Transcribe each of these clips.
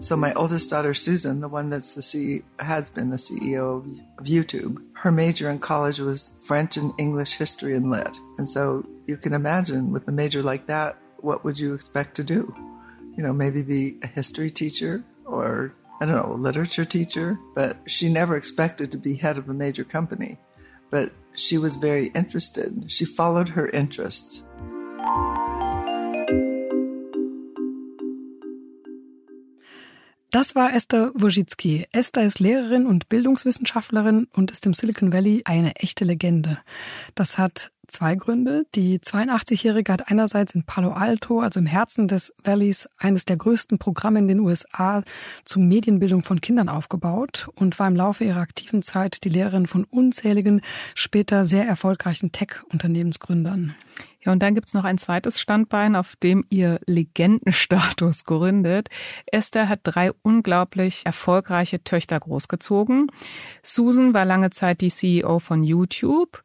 So my oldest daughter, Susan, the one that's the CEO, has been the CEO of YouTube, her major in college was French and English history and lit. And so you can imagine with a major like that, what would you expect to do? You know, maybe be a history teacher or I don't know, a literature teacher, but she never expected to be head of a major company. But she was very interested. She followed her interests. Das war Esther Wojcicki. Esther ist Lehrerin und Bildungswissenschaftlerin und ist im Silicon Valley eine echte Legende. Das hat zwei Gründe. Die 82-Jährige hat einerseits in Palo Alto, also im Herzen des Valleys, eines der größten Programme in den USA zur Medienbildung von Kindern aufgebaut und war im Laufe ihrer aktiven Zeit die Lehrerin von unzähligen, später sehr erfolgreichen Tech-Unternehmensgründern. Ja, und dann gibt's noch ein zweites Standbein, auf dem ihr Legendenstatus gründet. Esther hat drei unglaublich erfolgreiche Töchter großgezogen. Susan war lange Zeit die CEO von YouTube.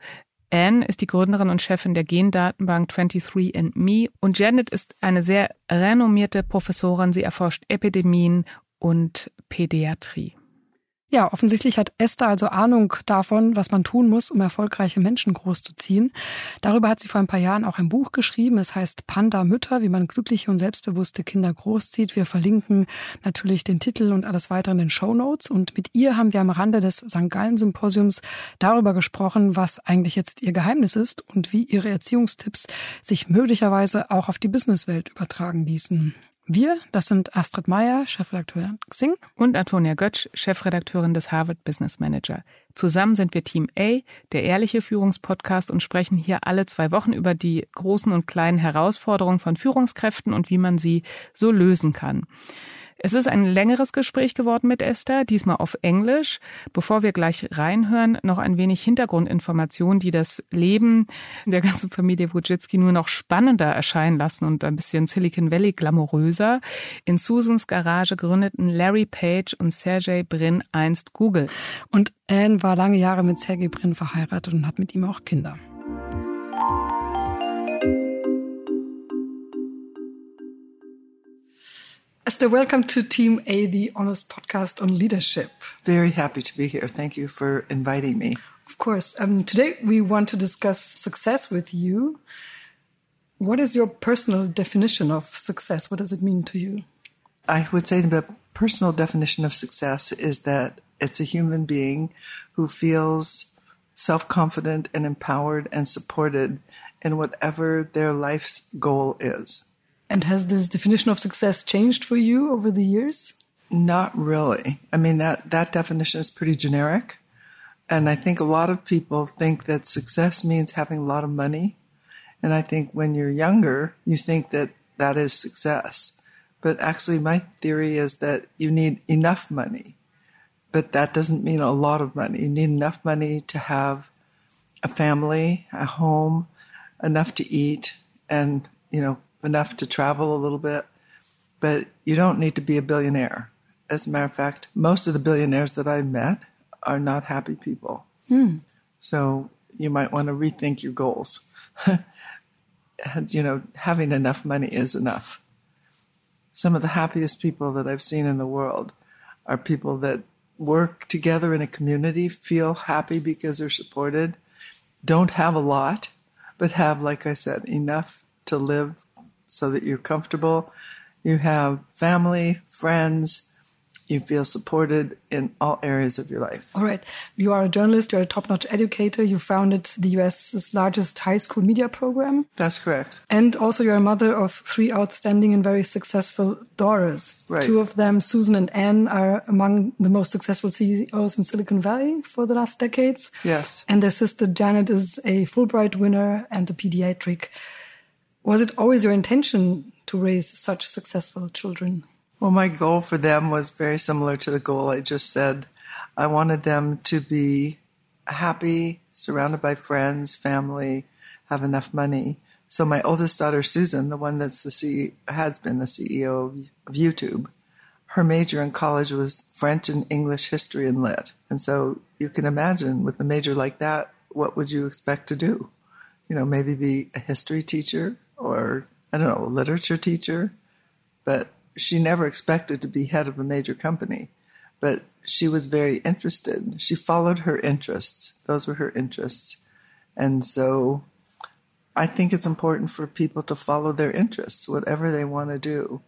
Anne ist die Gründerin und Chefin der Gendatenbank 23andMe und Janet ist eine sehr renommierte Professorin. Sie erforscht Epidemien und Pädiatrie. Ja, offensichtlich hat Esther also Ahnung davon, was man tun muss, um erfolgreiche Menschen großzuziehen. Darüber hat sie vor ein paar Jahren auch ein Buch geschrieben. Es heißt Panda Mütter, wie man glückliche und selbstbewusste Kinder großzieht. Wir verlinken natürlich den Titel und alles weitere in den Show Notes. Und mit ihr haben wir am Rande des St. Gallen Symposiums darüber gesprochen, was eigentlich jetzt ihr Geheimnis ist und wie ihre Erziehungstipps sich möglicherweise auch auf die Businesswelt übertragen ließen. Wir, das sind Astrid Meyer, Chefredakteurin Xing. Und Antonia Götsch, Chefredakteurin des Harvard Business Manager. Zusammen sind wir Team A, der ehrliche Führungspodcast und sprechen hier alle zwei Wochen über die großen und kleinen Herausforderungen von Führungskräften und wie man sie so lösen kann. Es ist ein längeres Gespräch geworden mit Esther, diesmal auf Englisch. Bevor wir gleich reinhören, noch ein wenig Hintergrundinformation, die das Leben der ganzen Familie Wojcicki nur noch spannender erscheinen lassen und ein bisschen Silicon Valley glamouröser. In Susans Garage gründeten Larry Page und Sergey Brin einst Google. Und Anne war lange Jahre mit Sergey Brin verheiratet und hat mit ihm auch Kinder. Esther, welcome to Team A, the Honest podcast on leadership. Very happy to be here. Thank you for inviting me. Of course. Um, today we want to discuss success with you. What is your personal definition of success? What does it mean to you? I would say the personal definition of success is that it's a human being who feels self confident and empowered and supported in whatever their life's goal is. And has this definition of success changed for you over the years? Not really. I mean that that definition is pretty generic. And I think a lot of people think that success means having a lot of money. And I think when you're younger, you think that that is success. But actually, my theory is that you need enough money. But that doesn't mean a lot of money. You need enough money to have a family, a home, enough to eat, and, you know, enough to travel a little bit, but you don't need to be a billionaire. As a matter of fact, most of the billionaires that I've met are not happy people. Hmm. So you might want to rethink your goals. you know, having enough money is enough. Some of the happiest people that I've seen in the world are people that work together in a community, feel happy because they're supported, don't have a lot, but have, like I said, enough to live so that you're comfortable. You have family, friends, you feel supported in all areas of your life. All right. You are a journalist, you're a top notch educator. You founded the US's largest high school media program. That's correct. And also, you're a mother of three outstanding and very successful daughters. Right. Two of them, Susan and Anne, are among the most successful CEOs in Silicon Valley for the last decades. Yes. And their sister Janet is a Fulbright winner and a pediatric was it always your intention to raise such successful children? Well, my goal for them was very similar to the goal I just said. I wanted them to be happy, surrounded by friends, family, have enough money. So my oldest daughter, Susan, the one that's the CEO, has been the CEO of YouTube, her major in college was French and English history and lit. And so you can imagine with a major like that, what would you expect to do? You know, maybe be a history teacher or I don't know, a literature teacher. But she never expected to be head of a major company, but she was very interested. She followed her interests. Those were her interests. And so I think it's important for people to follow their interests, whatever they want to do.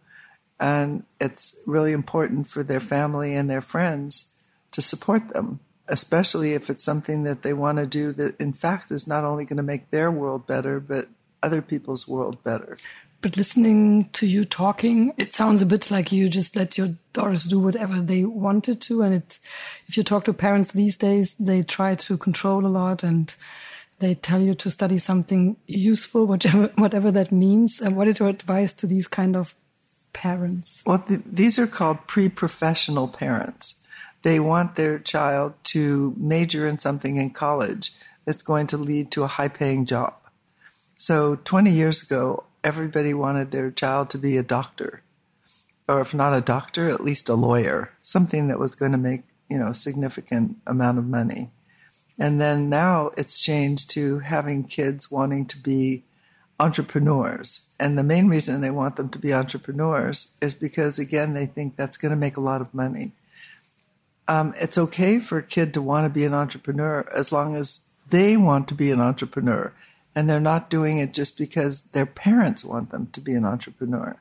And it's really important for their family and their friends to support them, especially if it's something that they want to do that, in fact, is not only going to make their world better, but other people's world better. But listening to you talking, it sounds a bit like you just let your daughters do whatever they wanted to. And it, if you talk to parents these days, they try to control a lot and they tell you to study something useful, whatever, whatever that means. And what is your advice to these kind of parents? Well, th- these are called pre professional parents. They want their child to major in something in college that's going to lead to a high paying job. So 20 years ago, everybody wanted their child to be a doctor, or if not a doctor, at least a lawyer, something that was going to make, you know, significant amount of money. And then now it's changed to having kids wanting to be entrepreneurs. And the main reason they want them to be entrepreneurs is because, again, they think that's going to make a lot of money. Um, it's okay for a kid to want to be an entrepreneur as long as they want to be an entrepreneur and they're not doing it just because their parents want them to be an entrepreneur.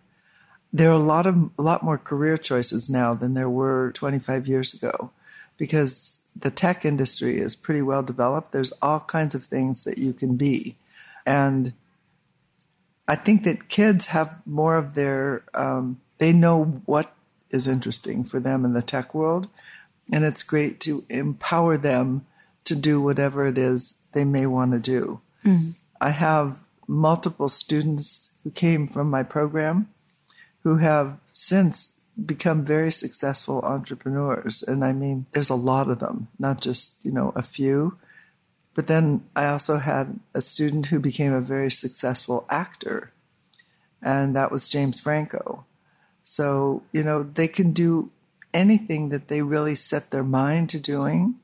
There are a lot of a lot more career choices now than there were 25 years ago because the tech industry is pretty well developed. There's all kinds of things that you can be. And I think that kids have more of their, um, they know what is interesting for them in the tech world. And it's great to empower them to do whatever it is they may want to do. Mm. I have multiple students who came from my program who have since become very successful entrepreneurs. And I mean, there's a lot of them, not just, you know, a few. But then I also had a student who became a very successful actor, and that was James Franco. So, you know, they can do anything that they really set their mind to doing,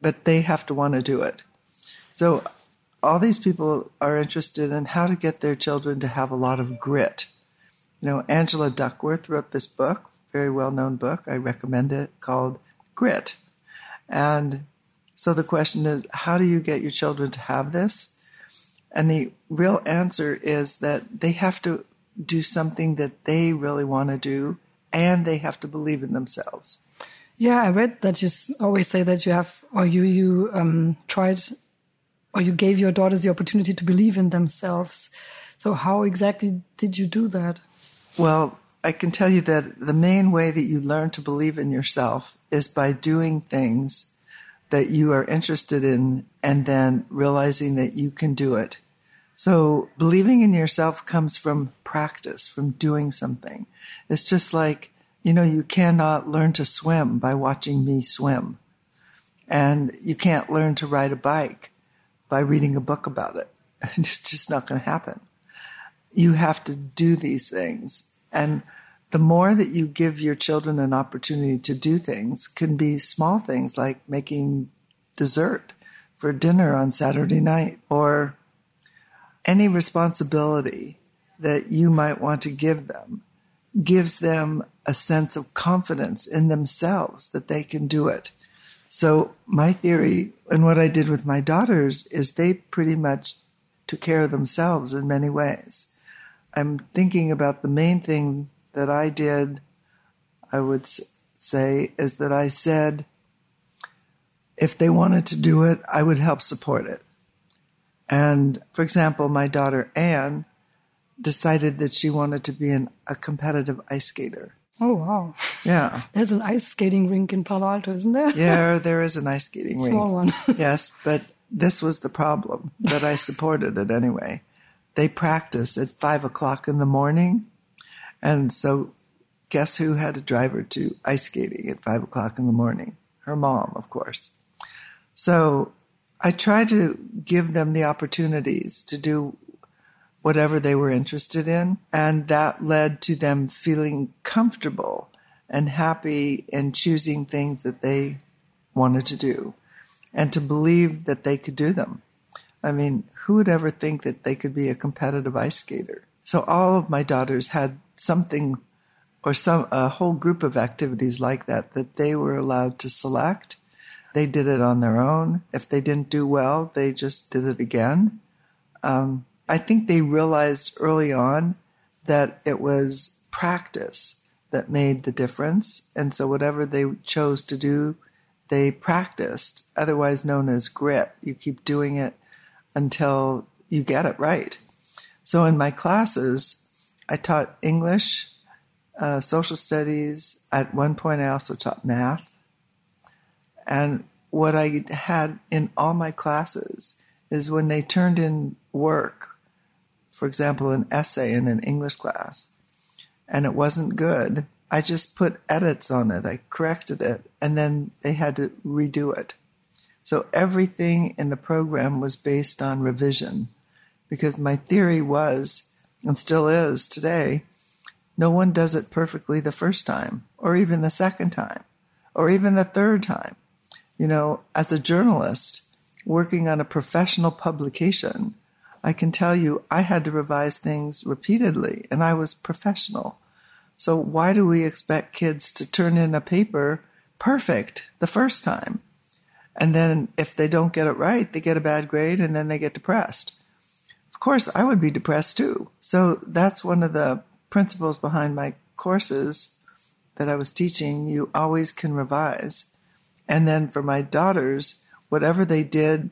but they have to want to do it. So all these people are interested in how to get their children to have a lot of grit. You know, Angela Duckworth wrote this book, very well known book. I recommend it called Grit. And so the question is, how do you get your children to have this? And the real answer is that they have to do something that they really want to do and they have to believe in themselves. Yeah, I read that you always say that you have, or you you um, tried or you gave your daughters the opportunity to believe in themselves. So, how exactly did you do that? Well, I can tell you that the main way that you learn to believe in yourself is by doing things that you are interested in and then realizing that you can do it. So, believing in yourself comes from practice, from doing something. It's just like, you know, you cannot learn to swim by watching me swim. And you can't learn to ride a bike by reading a book about it. It's just not going to happen. You have to do these things. And the more that you give your children an opportunity to do things can be small things like making dessert for dinner on Saturday night or any responsibility that you might want to give them gives them a sense of confidence in themselves that they can do it. So my theory and what I did with my daughters is they pretty much took care of themselves in many ways. I'm thinking about the main thing that I did, I would say, is that I said, if they wanted to do it, I would help support it. And for example, my daughter Anne decided that she wanted to be an, a competitive ice skater. Oh, wow. Yeah. There's an ice skating rink in Palo Alto, isn't there? Yeah, there is an ice skating Small rink. Small one. yes, but this was the problem, but I supported it anyway. They practice at five o'clock in the morning. And so, guess who had to drive her to ice skating at five o'clock in the morning? Her mom, of course. So, I try to give them the opportunities to do whatever they were interested in. And that led to them feeling comfortable and happy in choosing things that they wanted to do and to believe that they could do them. I mean, who would ever think that they could be a competitive ice skater? So all of my daughters had something or some a whole group of activities like that that they were allowed to select. They did it on their own. If they didn't do well, they just did it again. Um, I think they realized early on that it was practice that made the difference. And so whatever they chose to do, they practiced, otherwise known as grit. You keep doing it until you get it right. So in my classes, I taught English, uh, social studies. At one point, I also taught math. And what I had in all my classes is when they turned in work, for example, an essay in an English class, and it wasn't good, I just put edits on it. I corrected it, and then they had to redo it. So everything in the program was based on revision because my theory was, and still is today, no one does it perfectly the first time, or even the second time, or even the third time. You know, as a journalist working on a professional publication, I can tell you I had to revise things repeatedly, and I was professional. So, why do we expect kids to turn in a paper perfect the first time? And then, if they don't get it right, they get a bad grade and then they get depressed. Of course, I would be depressed too. So, that's one of the principles behind my courses that I was teaching. You always can revise. And then for my daughters, whatever they did,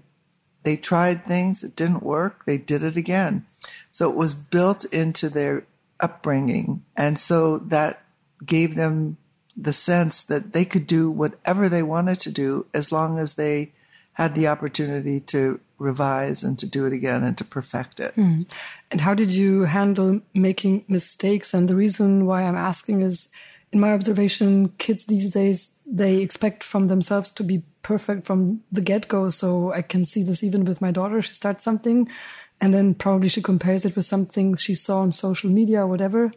they tried things, it didn't work, they did it again. So it was built into their upbringing. And so that gave them the sense that they could do whatever they wanted to do as long as they had the opportunity to revise and to do it again and to perfect it. Mm. And how did you handle making mistakes? And the reason why I'm asking is in my observation, kids these days, they expect from themselves to be perfect from the get go. So I can see this even with my daughter. She starts something and then probably she compares it with something she saw on social media or whatever.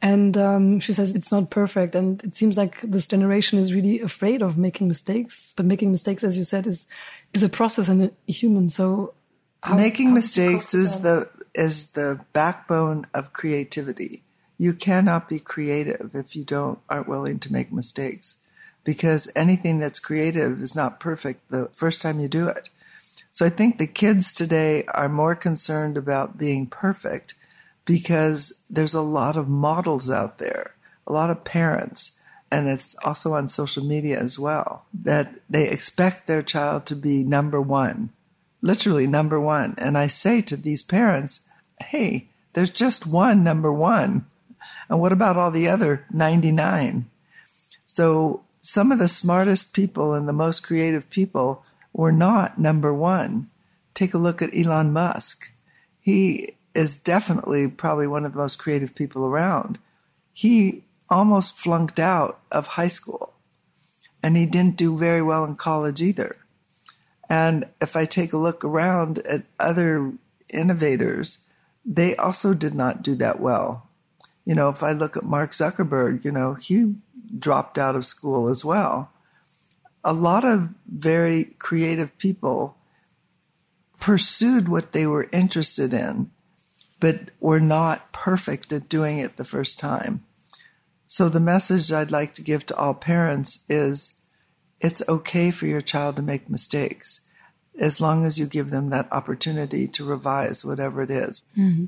And um, she says it's not perfect. And it seems like this generation is really afraid of making mistakes. But making mistakes, as you said, is is a process and a human. So how, making how mistakes is the is the backbone of creativity. You cannot be creative if you don't aren't willing to make mistakes because anything that's creative is not perfect the first time you do it. So I think the kids today are more concerned about being perfect because there's a lot of models out there, a lot of parents, and it's also on social media as well, that they expect their child to be number one, literally number one. And I say to these parents, hey, there's just one number one. And what about all the other 99? So some of the smartest people and the most creative people were not number one. Take a look at Elon Musk. He is definitely probably one of the most creative people around. He almost flunked out of high school and he didn't do very well in college either. And if I take a look around at other innovators, they also did not do that well. You know, if I look at Mark Zuckerberg, you know, he dropped out of school as well a lot of very creative people pursued what they were interested in, but were not perfect at doing it the first time. So, the message I'd like to give to all parents is it's okay for your child to make mistakes as long as you give them that opportunity to revise whatever it is. Mm-hmm.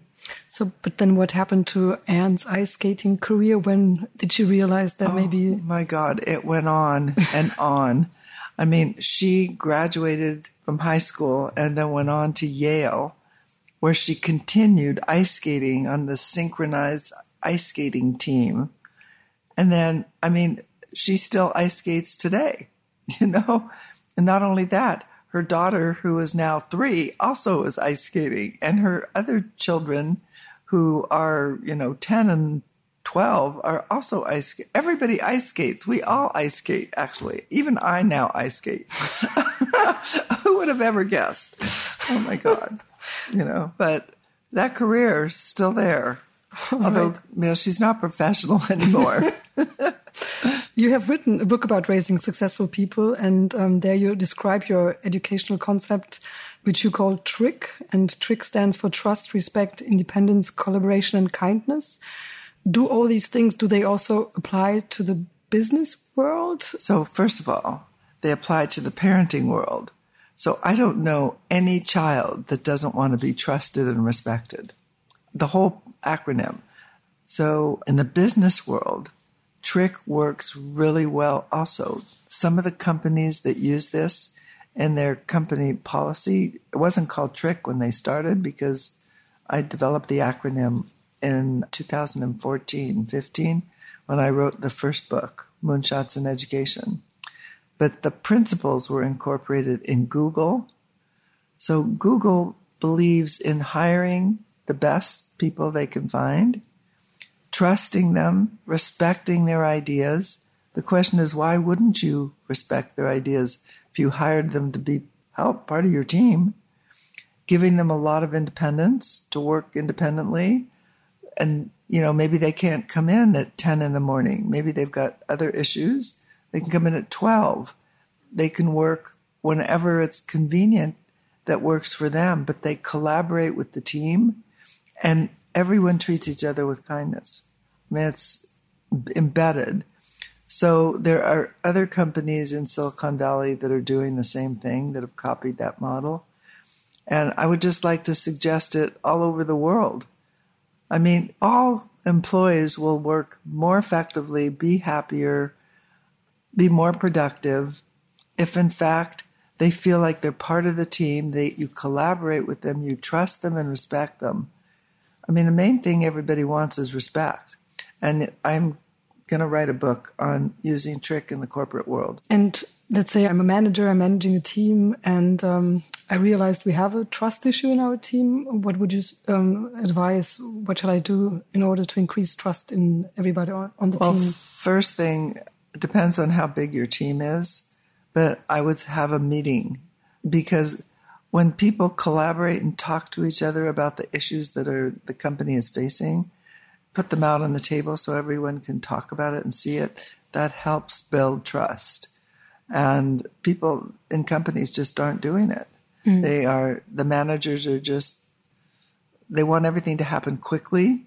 So, but then what happened to Anne's ice skating career? When did she realize that oh, maybe? My God, it went on and on. I mean, she graduated from high school and then went on to Yale, where she continued ice skating on the synchronized ice skating team. And then, I mean, she still ice skates today, you know? And not only that, her daughter, who is now three, also is ice skating, and her other children, who are you know ten and twelve, are also ice. Skate. Everybody ice skates. We all ice skate. Actually, even I now ice skate. who would have ever guessed? Oh my god, you know. But that career is still there. Although right. you know, she's not professional anymore. You have written a book about raising successful people, and um, there you describe your educational concept, which you call TRICK. And TRICK stands for trust, respect, independence, collaboration, and kindness. do all these things, do they also apply to the business world? So, first of all, they apply to the parenting world. So, I don't know any child that doesn't want to be trusted and respected. The whole acronym. So, in the business world, Trick works really well also. Some of the companies that use this in their company policy, it wasn't called Trick when they started because I developed the acronym in 2014 15 when I wrote the first book, Moonshots in Education. But the principles were incorporated in Google. So Google believes in hiring the best people they can find, trusting them, respecting their ideas. The question is, why wouldn't you respect their ideas if you hired them to be help part of your team? Giving them a lot of independence to work independently, and you know maybe they can't come in at 10 in the morning. Maybe they've got other issues. They can come in at 12 they can work whenever it's convenient that works for them but they collaborate with the team. And everyone treats each other with kindness it's embedded so there are other companies in silicon valley that are doing the same thing that have copied that model and i would just like to suggest it all over the world I mean, all employees will work more effectively, be happier, be more productive if, in fact, they feel like they're part of the team, that you collaborate with them, you trust them and respect them. I mean, the main thing everybody wants is respect. And I'm going to write a book on using trick in the corporate world. And let's say I'm a manager, I'm managing a team, and um, I realized we have a trust issue in our team. What would you um, advise? What shall I do in order to increase trust in everybody on, on the well, team? First thing, it depends on how big your team is, but I would have a meeting because when people collaborate and talk to each other about the issues that are the company is facing, put them out on the table so everyone can talk about it and see it. That helps build trust. And people in companies just aren't doing it. Mm. They are, the managers are just, they want everything to happen quickly.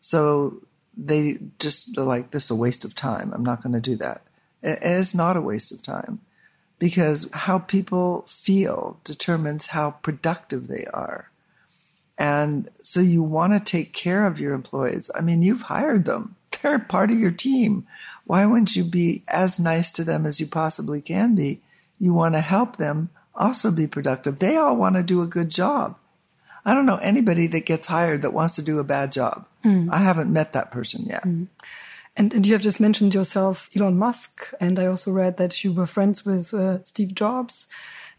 So they just, they're like, this is a waste of time. I'm not going to do that. It is not a waste of time because how people feel determines how productive they are. And so you want to take care of your employees. I mean, you've hired them. They're part of your team. Why wouldn't you be as nice to them as you possibly can be? You want to help them also be productive. They all want to do a good job. I don't know anybody that gets hired that wants to do a bad job. Mm. I haven't met that person yet. Mm. And, and, you have just mentioned yourself, Elon Musk, and I also read that you were friends with uh, Steve Jobs.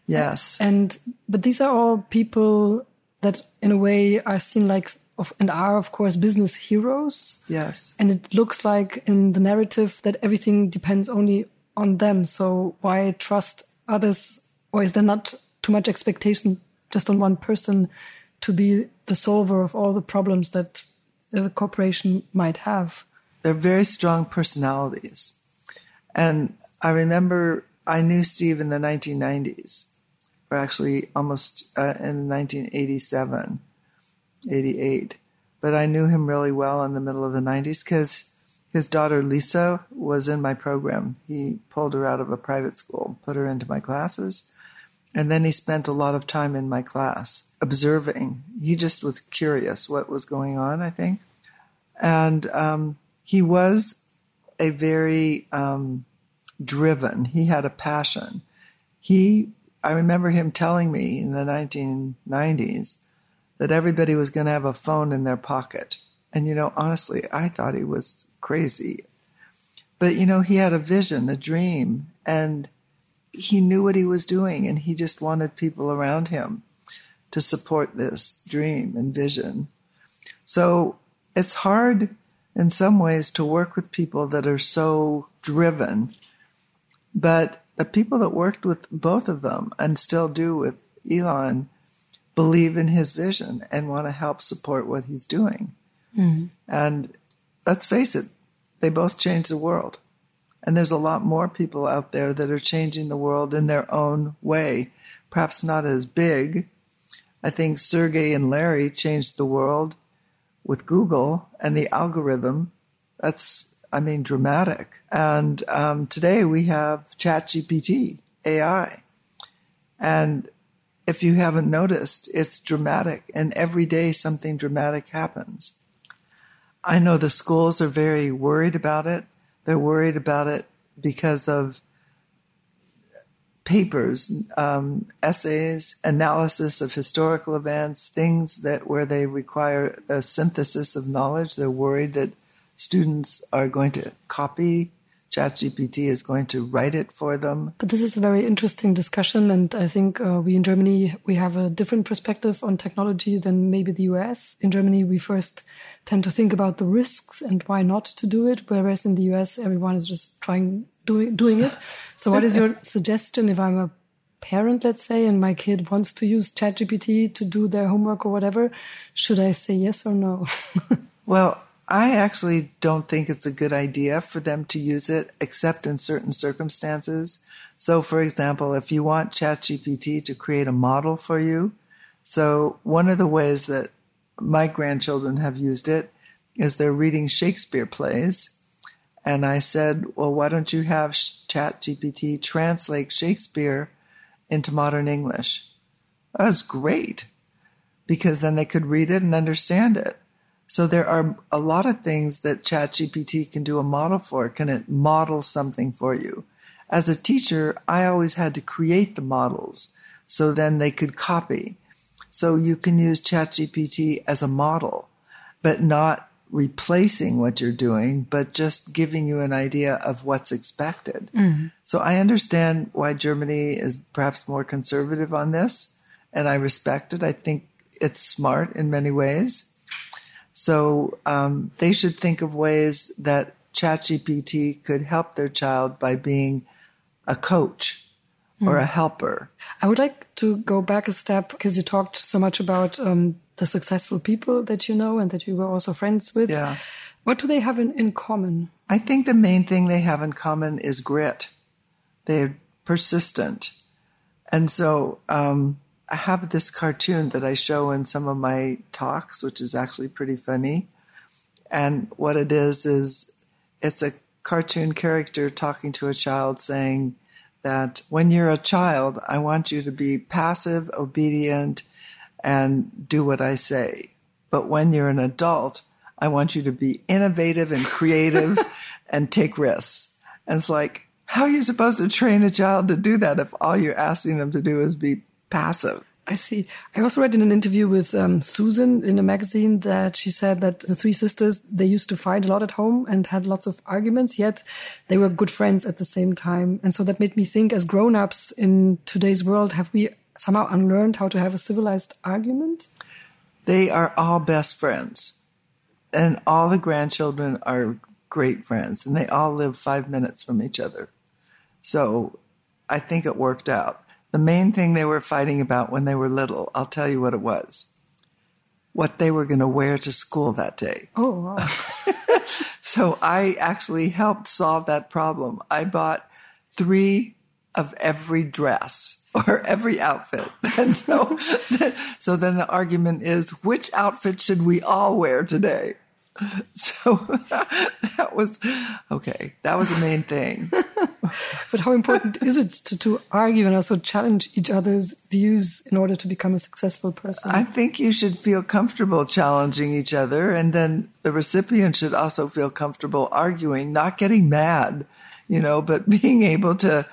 Yes. And but these are all people that, in a way, are seen like of and are of course business heroes. Yes. And it looks like in the narrative that everything depends only on them. So why trust others or is there not too much expectation just on one person to be the solver of all the problems that a corporation might have? They're very strong personalities. And I remember I knew Steve in the 1990s, or actually almost uh, in 1987, 88. But I knew him really well in the middle of the 90s because his daughter Lisa was in my program. He pulled her out of a private school, put her into my classes, and then he spent a lot of time in my class observing. He just was curious what was going on, I think. And um, he was a very um, driven, he had a passion. He, I remember him telling me in the 1990s that everybody was going to have a phone in their pocket. And, you know, honestly, I thought he was crazy. But, you know, he had a vision, a dream, and he knew what he was doing and he just wanted people around him to support this dream and vision. So it's hard in some ways to work with people that are so driven. But the people that worked with both of them and still do with Elon believe in his vision and want to help support what he's doing. Mm-hmm. And let's face it, they both changed the world. And there's a lot more people out there that are changing the world in their own way, perhaps not as big. I think Sergey and Larry changed the world with Google and the algorithm, that's, I mean, dramatic. And um, today we have ChatGPT, AI. And if you haven't noticed, it's dramatic. And every day something dramatic happens. I know the schools are very worried about it. They're worried about it because of papers, um, essays, analysis of historical events, things that where they require a synthesis of knowledge. They're worried that students are going to copy. ChatGPT is going to write it for them. But this is a very interesting discussion, and I think uh, we in Germany we have a different perspective on technology than maybe the US. In Germany, we first tend to think about the risks and why not to do it, whereas in the US, everyone is just trying doing doing it. So, what is your suggestion if I'm a parent, let's say, and my kid wants to use ChatGPT to do their homework or whatever? Should I say yes or no? well, I actually don't think it's a good idea for them to use it except in certain circumstances. So, for example, if you want ChatGPT to create a model for you, so one of the ways that my grandchildren have used it is they're reading Shakespeare plays and I said, well, why don't you have ChatGPT translate Shakespeare into modern English? That was great because then they could read it and understand it. So there are a lot of things that ChatGPT can do a model for. Can it model something for you? As a teacher, I always had to create the models so then they could copy. So you can use ChatGPT as a model, but not replacing what you're doing, but just giving you an idea of what's expected. Mm-hmm. So I understand why Germany is perhaps more conservative on this, and I respect it. I think it's smart in many ways. So um, they should think of ways that ChatGPT could help their child by being a coach or a mm. helper. I would like to go back a step because you talked so much about um, the successful people that you know and that you were also friends with. Yeah. What do they have in, in common? I think the main thing they have in common is grit. They're persistent. And so um, I have this cartoon that I show in some of my talks, which is actually pretty funny. And what it is, is it's a cartoon character talking to a child saying that when you're a child, I want you to be passive, obedient, and do what I say. But when you're an adult, I want you to be innovative and creative and take risks. And it's like, how are you supposed to train a child to do that if all you're asking them to do is be passive? I see. I also read in an interview with um, Susan in a magazine that she said that the three sisters they used to fight a lot at home and had lots of arguments, yet they were good friends at the same time. And so that made me think, as grown-ups in today's world, have we somehow unlearned how to have a civilized argument? They are all best friends. And all the grandchildren are great friends, and they all live five minutes from each other. So I think it worked out. The main thing they were fighting about when they were little, I'll tell you what it was what they were going to wear to school that day. Oh, wow. so I actually helped solve that problem. I bought three of every dress or every outfit. And so, so then the argument is which outfit should we all wear today? So that was okay. That was the main thing. But how important is it to, to argue and also challenge each other's views in order to become a successful person? I think you should feel comfortable challenging each other, and then the recipient should also feel comfortable arguing, not getting mad, you know, but being able to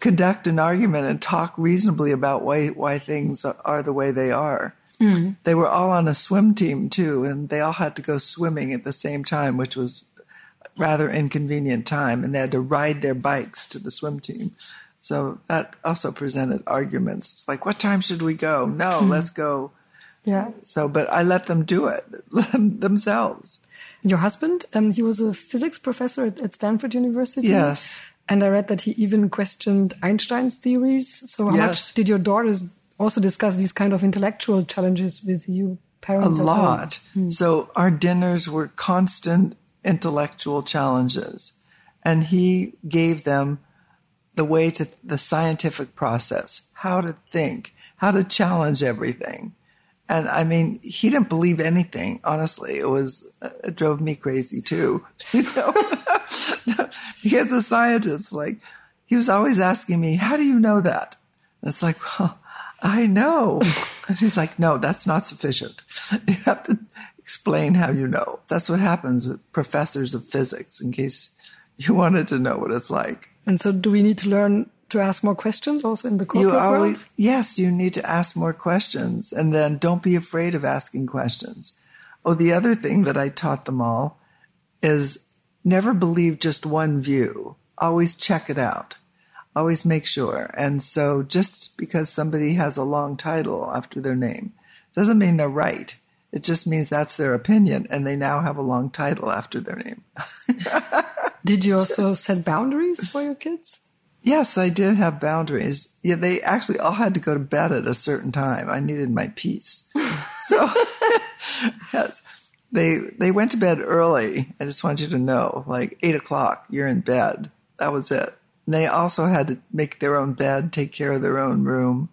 conduct an argument and talk reasonably about why why things are the way they are. Mm. They were all on a swim team too, and they all had to go swimming at the same time, which was rather inconvenient time, and they had to ride their bikes to the swim team. So that also presented arguments. It's like, what time should we go? No, mm. let's go. Yeah. So, but I let them do it themselves. Your husband, um, he was a physics professor at, at Stanford University. Yes. And I read that he even questioned Einstein's theories. So how yes. much did your daughters also discuss these kind of intellectual challenges with you parents? A lot. Hmm. So our dinners were constant intellectual challenges. And he gave them the way to the scientific process, how to think, how to challenge everything. And I mean, he didn't believe anything. Honestly, it was uh, it drove me crazy too. You know, because the scientist, like, he was always asking me, "How do you know that?" And it's like, well, I know. and he's like, "No, that's not sufficient. You have to explain how you know." That's what happens with professors of physics. In case you wanted to know what it's like. And so, do we need to learn to ask more questions also in the corporate you always, world? Yes, you need to ask more questions, and then don't be afraid of asking questions. Oh, the other thing that I taught them all is never believe just one view. Always check it out. Always make sure. And so, just because somebody has a long title after their name doesn't mean they're right. It just means that's their opinion, and they now have a long title after their name. Did you also set boundaries for your kids? Yes, I did have boundaries. Yeah, they actually all had to go to bed at a certain time. I needed my peace. so yes, they they went to bed early. I just want you to know, like eight o'clock, you're in bed. That was it. And they also had to make their own bed, take care of their own room,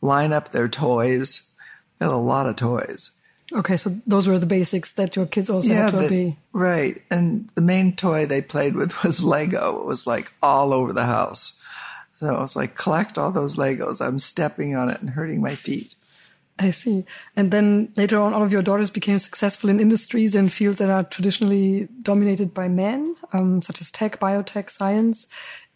line up their toys. They had a lot of toys. Okay, so those were the basics that your kids also had to the- be. right. And the main toy they played with was Lego. It was like all over the house. So I was like, collect all those Legos. I'm stepping on it and hurting my feet. I see. And then later on, all of your daughters became successful in industries and fields that are traditionally dominated by men, um, such as tech, biotech, science.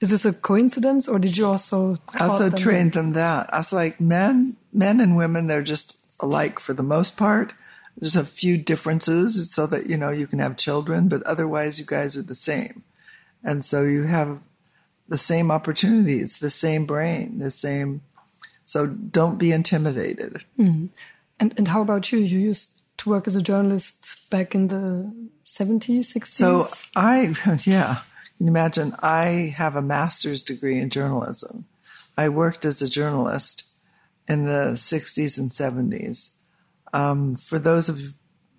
Is this a coincidence, or did you also? I also them- trained them that. I was like, men, men and women, they're just alike for the most part. There's a few differences so that, you know, you can have children, but otherwise you guys are the same. And so you have the same opportunities, the same brain, the same. So don't be intimidated. Hmm. And and how about you? You used to work as a journalist back in the seventies, sixties. So I, yeah, can you imagine? I have a master's degree in journalism. I worked as a journalist in the 60s and 70s. Um, for those of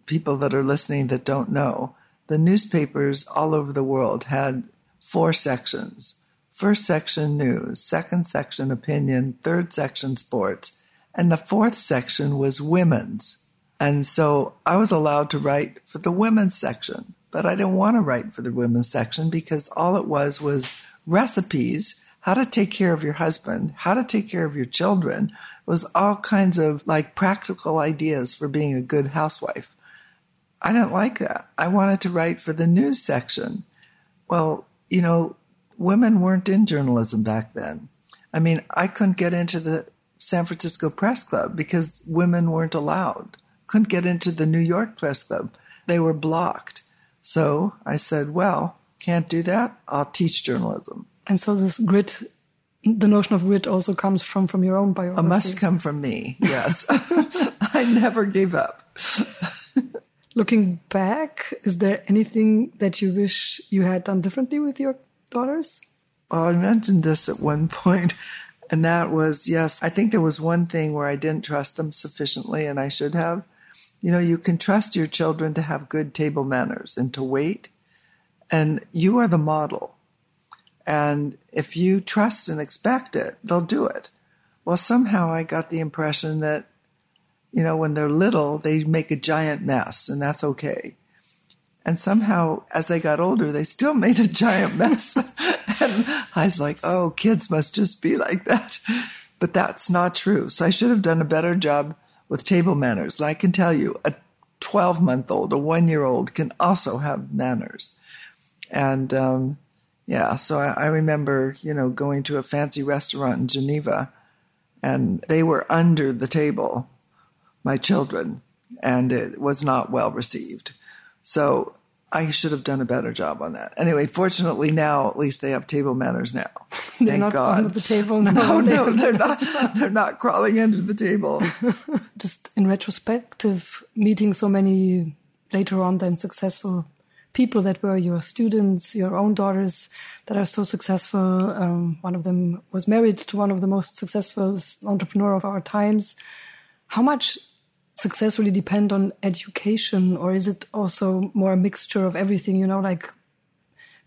people that are listening that don't know, the newspapers all over the world had four sections. First section news, second section opinion, third section sports, and the fourth section was women's. And so I was allowed to write for the women's section, but I didn't want to write for the women's section because all it was was recipes, how to take care of your husband, how to take care of your children. Was all kinds of like practical ideas for being a good housewife. I didn't like that. I wanted to write for the news section. Well, you know, women weren't in journalism back then. I mean, I couldn't get into the San Francisco Press Club because women weren't allowed. Couldn't get into the New York Press Club. They were blocked. So I said, well, can't do that. I'll teach journalism. and so this grit, the notion of grit, also comes from from your own biography. It must come from me. Yes. I never gave up. Looking back, is there anything that you wish you had done differently with your daughters? Well, I mentioned this at one point, and that was yes, I think there was one thing where I didn't trust them sufficiently, and I should have. You know, you can trust your children to have good table manners and to wait, and you are the model. And if you trust and expect it, they'll do it. Well, somehow I got the impression that, you know, when they're little, they make a giant mess, and that's okay. And somehow, as they got older, they still made a giant mess. and I was like, oh, kids must just be like that. But that's not true. So I should have done a better job with table manners. And I can tell you, a 12 month old, a one year old can also have manners. And um, yeah, so I, I remember, you know, going to a fancy restaurant in Geneva and they were under the table, my children, and it was not well received. So I should have done a better job on that. Anyway, fortunately now at least they have table manners now. They're Thank not God. under the table. No, no, no, they're not. They're not crawling under the table. Just in retrospective, meeting so many later on then successful people that were your students, your own daughters that are so successful. Um, one of them was married to one of the most successful entrepreneur of our times. How much success really depend on education, or is it also more a mixture of everything? You know, like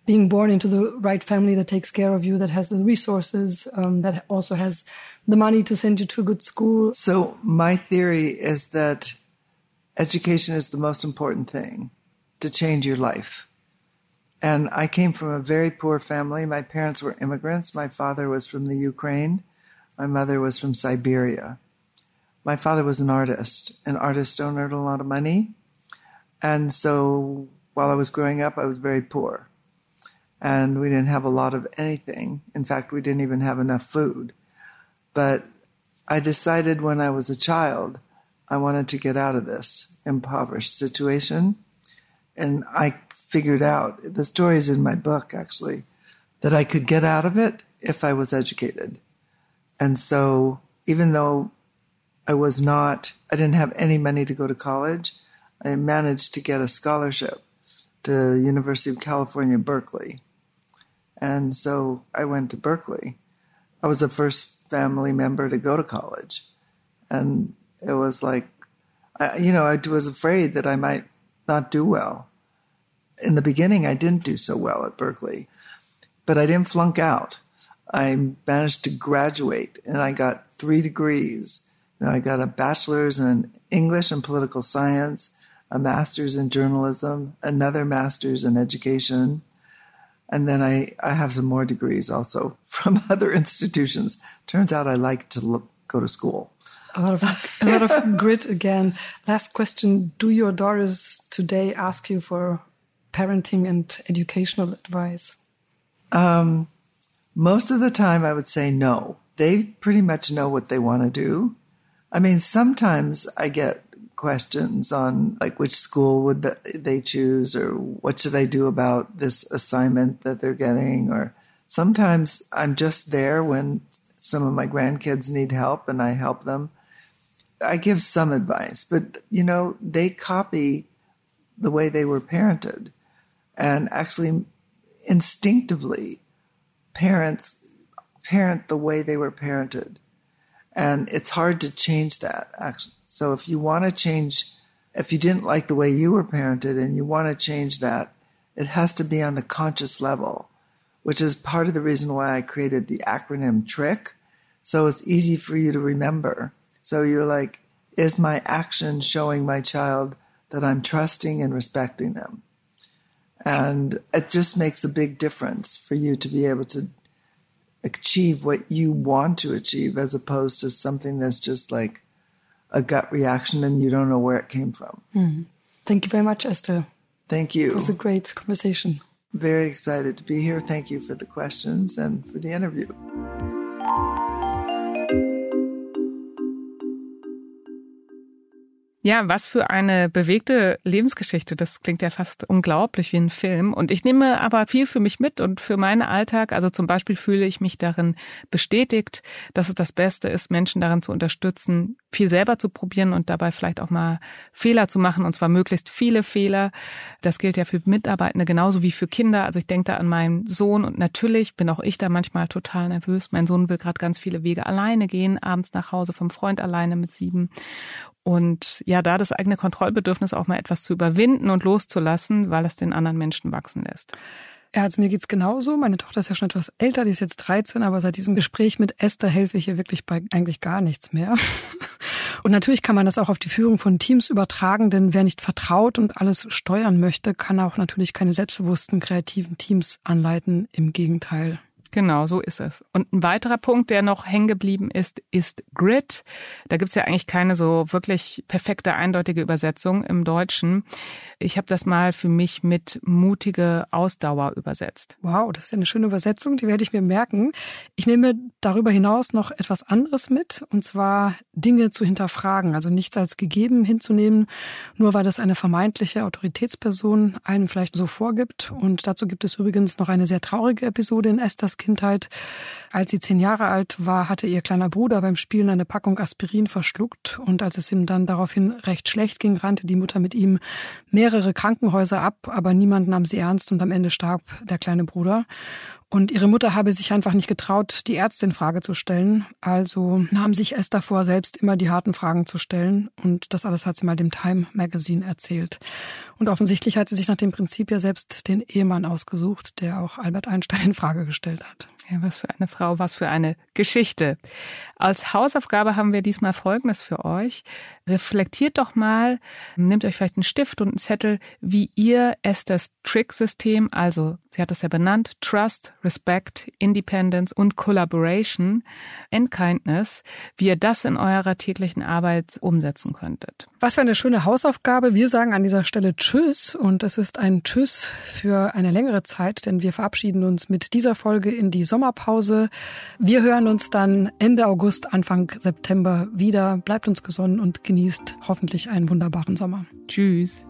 being born into the right family that takes care of you, that has the resources, um, that also has the money to send you to a good school. So, my theory is that education is the most important thing to change your life. And I came from a very poor family. My parents were immigrants. My father was from the Ukraine. My mother was from Siberia. My father was an artist, and artists don't earn a lot of money. And so while I was growing up, I was very poor. And we didn't have a lot of anything. In fact, we didn't even have enough food. But I decided when I was a child, I wanted to get out of this impoverished situation. And I figured out the story is in my book, actually, that I could get out of it if I was educated. And so, even though I was not, I didn't have any money to go to college, I managed to get a scholarship to University of California, Berkeley. And so I went to Berkeley. I was the first family member to go to college. And it was like, I, you know, I was afraid that I might not do well. In the beginning, I didn't do so well at Berkeley, but I didn't flunk out. I managed to graduate and I got three degrees. You know, I got a bachelor's in English and political science, a master's in journalism, another master's in education, and then I, I have some more degrees also from other institutions. Turns out I like to look, go to school. A lot of a lot of grit again. Last question: Do your daughters today ask you for parenting and educational advice? Um, most of the time, I would say no. They pretty much know what they want to do. I mean, sometimes I get questions on like which school would they choose or what should I do about this assignment that they're getting or sometimes I'm just there when some of my grandkids need help and I help them. I give some advice, but you know, they copy the way they were parented and actually instinctively parents parent the way they were parented. And it's hard to change that, actually. So if you want to change, if you didn't like the way you were parented and you want to change that, it has to be on the conscious level, which is part of the reason why I created the acronym TRICK. So it's easy for you to remember. So you're like, is my action showing my child that I'm trusting and respecting them? And it just makes a big difference for you to be able to achieve what you want to achieve as opposed to something that's just like a gut reaction and you don't know where it came from. Mm. Thank you very much, Esther. Thank you. It was a great conversation. Very excited to be here. Thank you for the questions and for the interview. Ja, was für eine bewegte Lebensgeschichte. Das klingt ja fast unglaublich wie ein Film. Und ich nehme aber viel für mich mit und für meinen Alltag. Also zum Beispiel fühle ich mich darin bestätigt, dass es das Beste ist, Menschen darin zu unterstützen, viel selber zu probieren und dabei vielleicht auch mal Fehler zu machen und zwar möglichst viele Fehler. Das gilt ja für Mitarbeitende genauso wie für Kinder. Also ich denke da an meinen Sohn und natürlich bin auch ich da manchmal total nervös. Mein Sohn will gerade ganz viele Wege alleine gehen, abends nach Hause vom Freund alleine mit sieben. Und ja, da das eigene Kontrollbedürfnis auch mal etwas zu überwinden und loszulassen, weil es den anderen Menschen wachsen lässt. Ja, also mir geht's genauso. Meine Tochter ist ja schon etwas älter, die ist jetzt 13, aber seit diesem Gespräch mit Esther helfe ich ihr wirklich bei eigentlich gar nichts mehr. Und natürlich kann man das auch auf die Führung von Teams übertragen, denn wer nicht vertraut und alles steuern möchte, kann auch natürlich keine selbstbewussten, kreativen Teams anleiten. Im Gegenteil. Genau, so ist es. Und ein weiterer Punkt, der noch hängen geblieben ist, ist Grit. Da gibt's ja eigentlich keine so wirklich perfekte, eindeutige Übersetzung im Deutschen. Ich habe das mal für mich mit mutige Ausdauer übersetzt. Wow, das ist ja eine schöne Übersetzung, die werde ich mir merken. Ich nehme darüber hinaus noch etwas anderes mit, und zwar Dinge zu hinterfragen, also nichts als gegeben hinzunehmen, nur weil das eine vermeintliche Autoritätsperson einem vielleicht so vorgibt. Und dazu gibt es übrigens noch eine sehr traurige Episode in Esthers Kindheit. Als sie zehn Jahre alt war, hatte ihr kleiner Bruder beim Spielen eine Packung Aspirin verschluckt und als es ihm dann daraufhin recht schlecht ging, rannte die Mutter mit ihm mehrere Krankenhäuser ab, aber niemand nahm sie ernst und am Ende starb der kleine Bruder. Und ihre Mutter habe sich einfach nicht getraut, die Ärzte in Frage zu stellen. Also nahm sich Esther vor, selbst immer die harten Fragen zu stellen. Und das alles hat sie mal dem Time Magazine erzählt. Und offensichtlich hat sie sich nach dem Prinzip ja selbst den Ehemann ausgesucht, der auch Albert Einstein in Frage gestellt hat. Ja, was für eine Frau, was für eine Geschichte. Als Hausaufgabe haben wir diesmal Folgendes für euch. Reflektiert doch mal, nehmt euch vielleicht einen Stift und einen Zettel, wie ihr Esthers Trick-System, also sie hat es ja benannt, Trust, Respect, Independence und Collaboration and Kindness, wie ihr das in eurer täglichen Arbeit umsetzen könntet. Was für eine schöne Hausaufgabe. Wir sagen an dieser Stelle Tschüss und es ist ein Tschüss für eine längere Zeit, denn wir verabschieden uns mit dieser Folge in die Sommerpause. Wir hören uns dann Ende August, Anfang September wieder. Bleibt uns gesonnen und genießt hoffentlich einen wunderbaren Sommer. Tschüss.